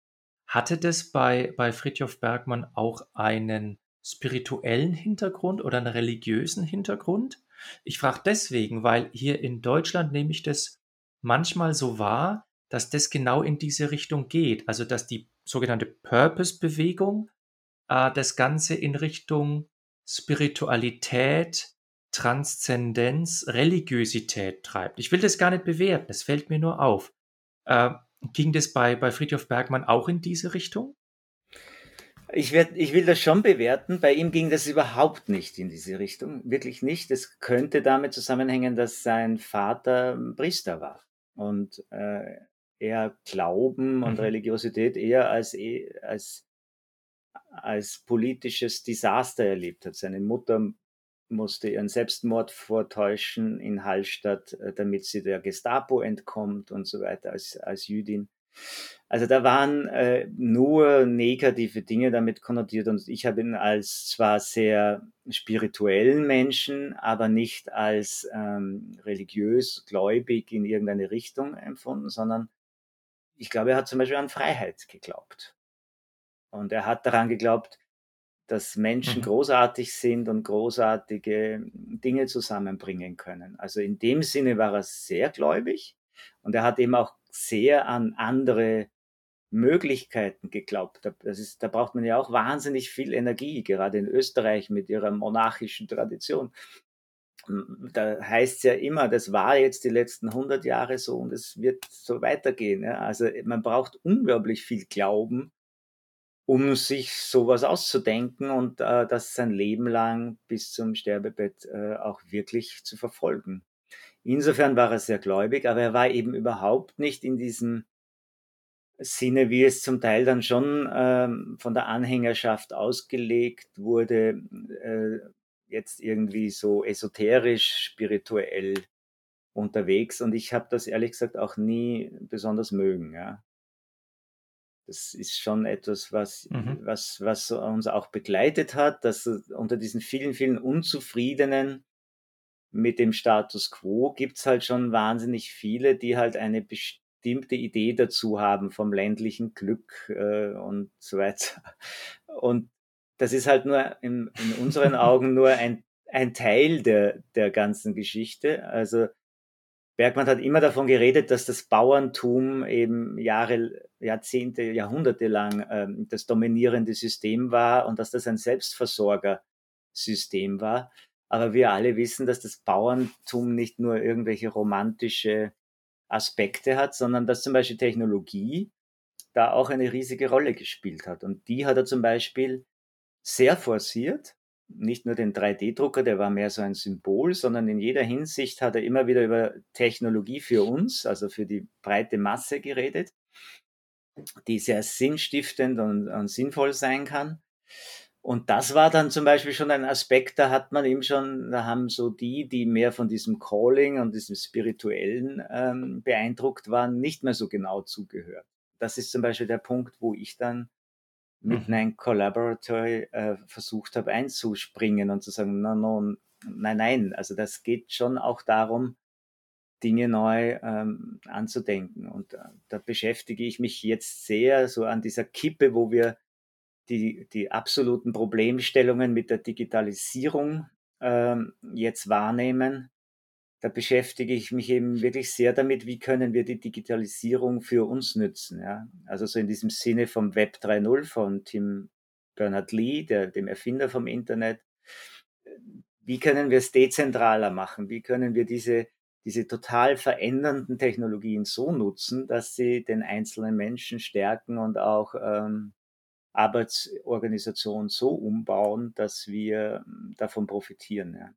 hatte das bei, bei Fritjof Bergmann auch einen spirituellen Hintergrund oder einen religiösen Hintergrund? Ich frage deswegen, weil hier in Deutschland nehme ich das manchmal so wahr, dass das genau in diese Richtung geht. Also dass die sogenannte Purpose-Bewegung äh, das Ganze in Richtung Spiritualität, Transzendenz, Religiosität treibt. Ich will das gar nicht bewerten, es fällt mir nur auf. Äh, ging das bei, bei Friedhof Bergmann auch in diese Richtung? Ich, werd, ich will das schon bewerten. Bei ihm ging das überhaupt nicht in diese Richtung. Wirklich nicht. Es könnte damit zusammenhängen, dass sein Vater Priester war und äh, er Glauben und mhm. Religiosität eher als, eh, als, als politisches Desaster erlebt hat. Seine Mutter musste ihren Selbstmord vortäuschen in Hallstatt, äh, damit sie der Gestapo entkommt und so weiter als, als Jüdin. Also da waren äh, nur negative Dinge damit konnotiert und ich habe ihn als zwar sehr spirituellen Menschen, aber nicht als ähm, religiös, gläubig in irgendeine Richtung empfunden, sondern ich glaube, er hat zum Beispiel an Freiheit geglaubt. Und er hat daran geglaubt, dass Menschen mhm. großartig sind und großartige Dinge zusammenbringen können. Also in dem Sinne war er sehr gläubig und er hat eben auch sehr an andere Möglichkeiten geglaubt. Das ist, da braucht man ja auch wahnsinnig viel Energie, gerade in Österreich mit ihrer monarchischen Tradition. Da heißt es ja immer, das war jetzt die letzten 100 Jahre so und es wird so weitergehen. Also man braucht unglaublich viel Glauben, um sich sowas auszudenken und äh, das sein Leben lang bis zum Sterbebett äh, auch wirklich zu verfolgen. Insofern war er sehr gläubig, aber er war eben überhaupt nicht in diesem Sinne, wie es zum Teil dann schon ähm, von der Anhängerschaft ausgelegt wurde, äh, jetzt irgendwie so esoterisch, spirituell unterwegs. Und ich habe das ehrlich gesagt auch nie besonders mögen. Ja. Das ist schon etwas, was, mhm. was, was uns auch begleitet hat, dass unter diesen vielen, vielen Unzufriedenen mit dem Status quo gibt es halt schon wahnsinnig viele, die halt eine bestimmte Idee dazu haben vom ländlichen Glück äh, und so weiter. Und das ist halt nur in, in unseren Augen nur ein, ein Teil der, der ganzen Geschichte. Also Bergmann hat immer davon geredet, dass das Bauerntum eben Jahre, Jahrzehnte, Jahrhunderte lang ähm, das dominierende System war und dass das ein Selbstversorgersystem war. Aber wir alle wissen, dass das Bauerntum nicht nur irgendwelche romantische Aspekte hat, sondern dass zum Beispiel Technologie da auch eine riesige Rolle gespielt hat. Und die hat er zum Beispiel sehr forciert. Nicht nur den 3D-Drucker, der war mehr so ein Symbol, sondern in jeder Hinsicht hat er immer wieder über Technologie für uns, also für die breite Masse geredet, die sehr sinnstiftend und, und sinnvoll sein kann. Und das war dann zum Beispiel schon ein Aspekt, da hat man eben schon, da haben so die, die mehr von diesem Calling und diesem Spirituellen ähm, beeindruckt waren, nicht mehr so genau zugehört. Das ist zum Beispiel der Punkt, wo ich dann mit mhm. einem Collaboratory äh, versucht habe einzuspringen und zu sagen, no, no, nein, nein, also das geht schon auch darum, Dinge neu ähm, anzudenken. Und äh, da beschäftige ich mich jetzt sehr so an dieser Kippe, wo wir die, die absoluten Problemstellungen mit der Digitalisierung ähm, jetzt wahrnehmen, da beschäftige ich mich eben wirklich sehr damit, wie können wir die Digitalisierung für uns nützen. Ja? Also so in diesem Sinne vom Web 3.0 von Tim Bernard-Lee, dem Erfinder vom Internet. Wie können wir es dezentraler machen? Wie können wir diese, diese total verändernden Technologien so nutzen, dass sie den einzelnen Menschen stärken und auch ähm, Arbeitsorganisation so umbauen, dass wir ähm, davon profitieren. Ja.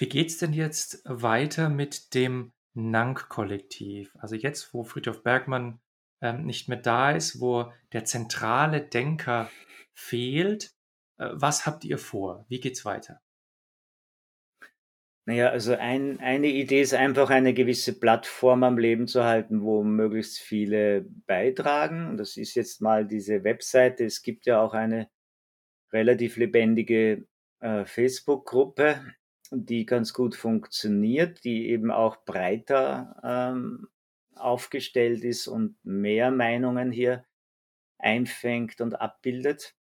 Wie geht's denn jetzt weiter mit dem Nank-Kollektiv? Also jetzt, wo Friedhof Bergmann ähm, nicht mehr da ist, wo der zentrale Denker fehlt, äh, was habt ihr vor? Wie geht's weiter? Naja, also ein, eine Idee ist einfach eine gewisse Plattform am Leben zu halten, wo möglichst viele beitragen. Das ist jetzt mal diese Webseite. Es gibt ja auch eine relativ lebendige äh, Facebook-Gruppe, die ganz gut funktioniert, die eben auch breiter ähm, aufgestellt ist und mehr Meinungen hier einfängt und abbildet.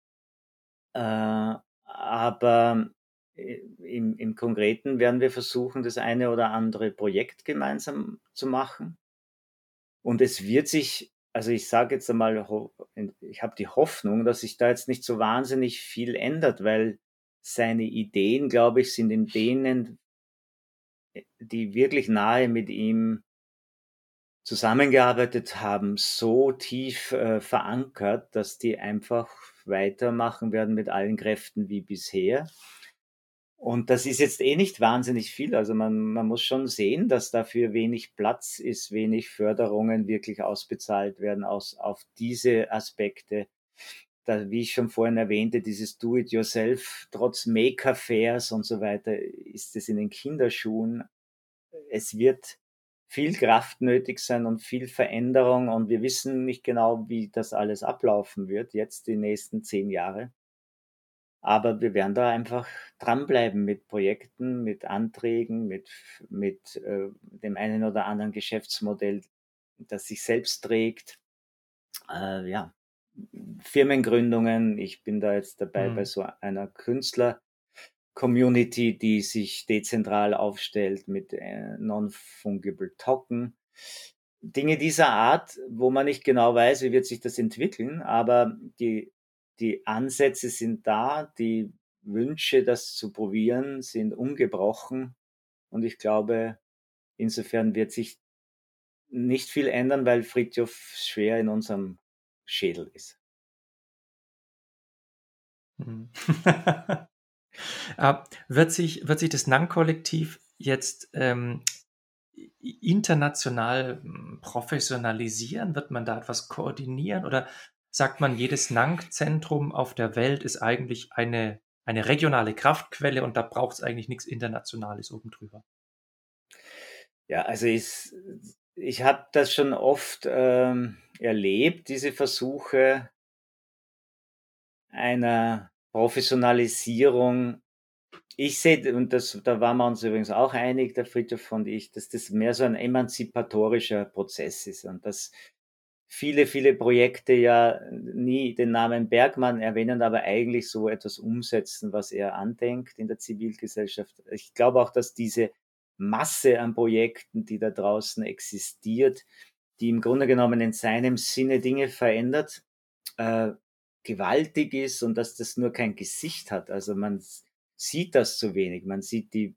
Äh, aber äh, im, im Konkreten werden wir versuchen, das eine oder andere Projekt gemeinsam zu machen. Und es wird sich, also ich sage jetzt einmal, ich habe die Hoffnung, dass sich da jetzt nicht so wahnsinnig viel ändert, weil seine Ideen, glaube ich, sind in denen, die wirklich nahe mit ihm zusammengearbeitet haben, so tief äh, verankert, dass die einfach weitermachen werden mit allen Kräften wie bisher. Und das ist jetzt eh nicht wahnsinnig viel. Also man, man muss schon sehen, dass dafür wenig Platz ist, wenig Förderungen wirklich ausbezahlt werden aus, auf diese Aspekte. Da, wie ich schon vorhin erwähnte, dieses Do-it-yourself, trotz Maker-Fairs und so weiter, ist es in den Kinderschuhen. Es wird viel Kraft nötig sein und viel Veränderung und wir wissen nicht genau, wie das alles ablaufen wird, jetzt die nächsten zehn Jahre. Aber wir werden da einfach dranbleiben mit Projekten, mit Anträgen, mit, mit äh, dem einen oder anderen Geschäftsmodell, das sich selbst trägt. Äh, ja, Firmengründungen. Ich bin da jetzt dabei mhm. bei so einer Künstler-Community, die sich dezentral aufstellt mit äh, Non-Fungible Token. Dinge dieser Art, wo man nicht genau weiß, wie wird sich das entwickeln, aber die die Ansätze sind da, die Wünsche, das zu probieren, sind ungebrochen. Und ich glaube, insofern wird sich nicht viel ändern, weil Fritjof schwer in unserem Schädel ist. Hm. äh, wird, sich, wird sich das NANG-Kollektiv jetzt ähm, international hm, professionalisieren? Wird man da etwas koordinieren oder sagt man, jedes NANG-Zentrum auf der Welt ist eigentlich eine, eine regionale Kraftquelle und da braucht es eigentlich nichts Internationales oben drüber. Ja, also ich, ich habe das schon oft ähm, erlebt, diese Versuche einer Professionalisierung. Ich sehe, und das, da waren wir uns übrigens auch einig, der Friedhof und ich, dass das mehr so ein emanzipatorischer Prozess ist und dass viele, viele Projekte ja nie den Namen Bergmann erwähnen, aber eigentlich so etwas umsetzen, was er andenkt in der Zivilgesellschaft. Ich glaube auch, dass diese Masse an Projekten, die da draußen existiert, die im Grunde genommen in seinem Sinne Dinge verändert, äh, gewaltig ist und dass das nur kein Gesicht hat. Also man sieht das zu wenig. Man sieht die,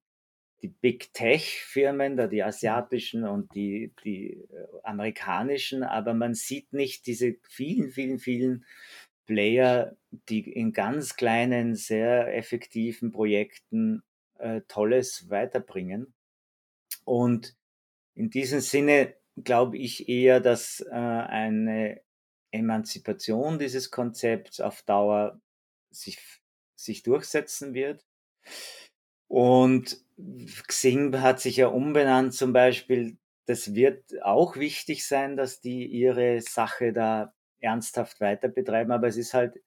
die Big Tech-Firmen, da die asiatischen und die, die äh, amerikanischen, aber man sieht nicht diese vielen, vielen, vielen Player, die in ganz kleinen, sehr effektiven Projekten äh, Tolles weiterbringen. Und in diesem Sinne glaube ich eher, dass äh, eine Emanzipation dieses Konzepts auf Dauer sich, sich durchsetzen wird. Und Xing hat sich ja umbenannt zum Beispiel. Das wird auch wichtig sein, dass die ihre Sache da ernsthaft weiter betreiben. Aber es ist halt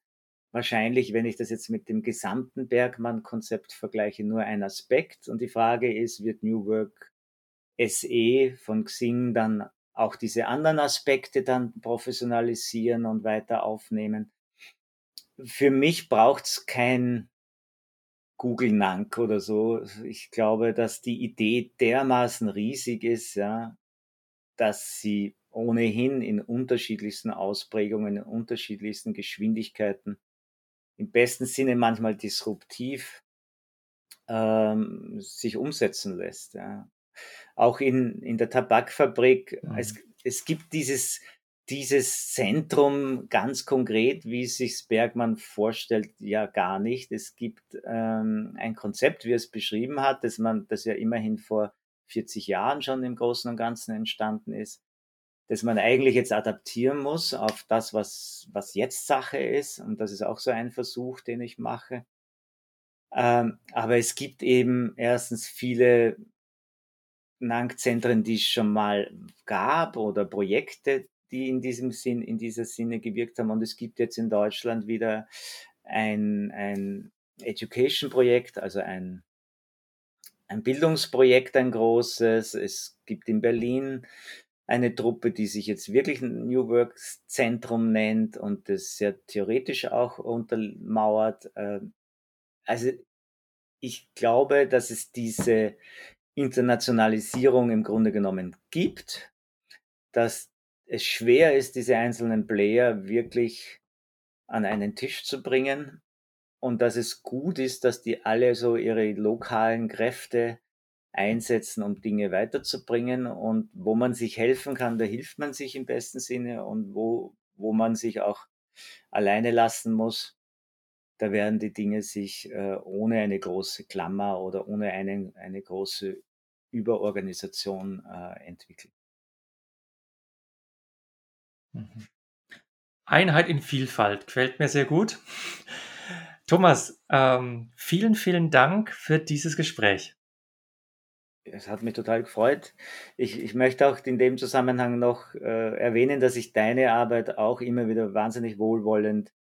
wahrscheinlich, wenn ich das jetzt mit dem gesamten Bergmann-Konzept vergleiche, nur ein Aspekt. Und die Frage ist, wird New Work SE von Xing dann auch diese anderen Aspekte dann professionalisieren und weiter aufnehmen. Für mich braucht es kein Google Nank oder so. Ich glaube, dass die Idee dermaßen riesig ist, ja, dass sie ohnehin in unterschiedlichsten Ausprägungen, in unterschiedlichsten Geschwindigkeiten, im besten Sinne manchmal disruptiv, ähm, sich umsetzen lässt. Ja auch in, in der Tabakfabrik. Mhm. Es, es gibt dieses, dieses Zentrum ganz konkret, wie es sich Bergmann vorstellt, ja gar nicht. Es gibt ähm, ein Konzept, wie er es beschrieben hat, dass man, das ja immerhin vor 40 Jahren schon im Großen und Ganzen entstanden ist, dass man eigentlich jetzt adaptieren muss auf das, was, was jetzt Sache ist. Und das ist auch so ein Versuch, den ich mache. Ähm, aber es gibt eben erstens viele NANG-Zentren, die es schon mal gab oder Projekte, die in diesem Sinn, in dieser Sinne gewirkt haben. Und es gibt jetzt in Deutschland wieder ein, ein Education-Projekt, also ein, ein Bildungsprojekt, ein großes. Es gibt in Berlin eine Truppe, die sich jetzt wirklich ein New Work Zentrum nennt und das sehr theoretisch auch untermauert. Ähm, also ich glaube, dass es diese Internationalisierung im Grunde genommen gibt, dass es schwer ist, diese einzelnen Player wirklich an einen Tisch zu bringen und dass es gut ist, dass die alle so ihre lokalen Kräfte einsetzen, um Dinge weiterzubringen. Und wo man sich helfen kann, da hilft man sich im besten Sinne und wo, wo man sich auch alleine lassen muss, da werden die Dinge sich äh, ohne eine große Klammer oder ohne eine, eine große Überorganisation äh, entwickeln. Mhm. Einheit in Vielfalt gefällt mir sehr gut. Thomas, ähm, vielen, vielen Dank für dieses Gespräch. Es hat mich total gefreut. Ich, ich möchte auch in dem Zusammenhang noch äh, erwähnen, dass ich deine Arbeit auch immer wieder wahnsinnig wohlwollend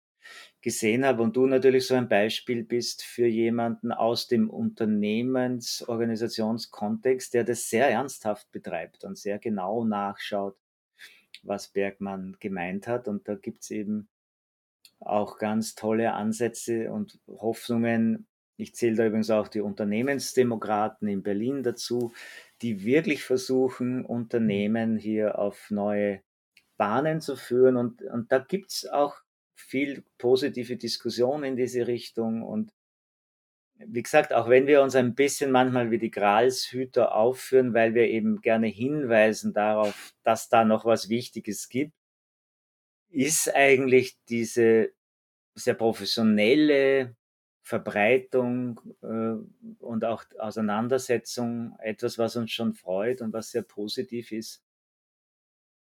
gesehen habe und du natürlich so ein Beispiel bist für jemanden aus dem Unternehmensorganisationskontext, der das sehr ernsthaft betreibt und sehr genau nachschaut, was Bergmann gemeint hat. Und da gibt's eben auch ganz tolle Ansätze und Hoffnungen. Ich zähle da übrigens auch die Unternehmensdemokraten in Berlin dazu, die wirklich versuchen, Unternehmen hier auf neue Bahnen zu führen. Und, und da gibt's auch viel positive Diskussion in diese Richtung. Und wie gesagt, auch wenn wir uns ein bisschen manchmal wie die Gralshüter aufführen, weil wir eben gerne hinweisen darauf, dass da noch was Wichtiges gibt, ist eigentlich diese sehr professionelle Verbreitung äh, und auch Auseinandersetzung etwas, was uns schon freut und was sehr positiv ist.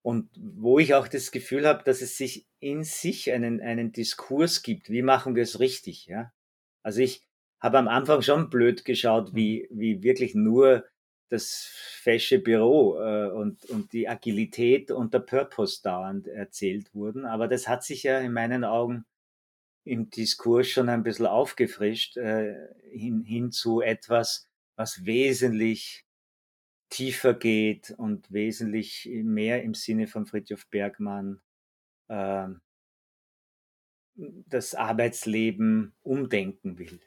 Und wo ich auch das Gefühl habe, dass es sich in sich einen, einen Diskurs gibt. Wie machen wir es richtig? Ja? Also ich habe am Anfang schon blöd geschaut, wie, mhm. wie wirklich nur das fesche Büro äh, und, und die Agilität und der Purpose dauernd erzählt wurden. Aber das hat sich ja in meinen Augen im Diskurs schon ein bisschen aufgefrischt äh, hin, hin zu etwas, was wesentlich tiefer geht und wesentlich mehr im Sinne von Fritjof Bergmann äh, das Arbeitsleben umdenken will.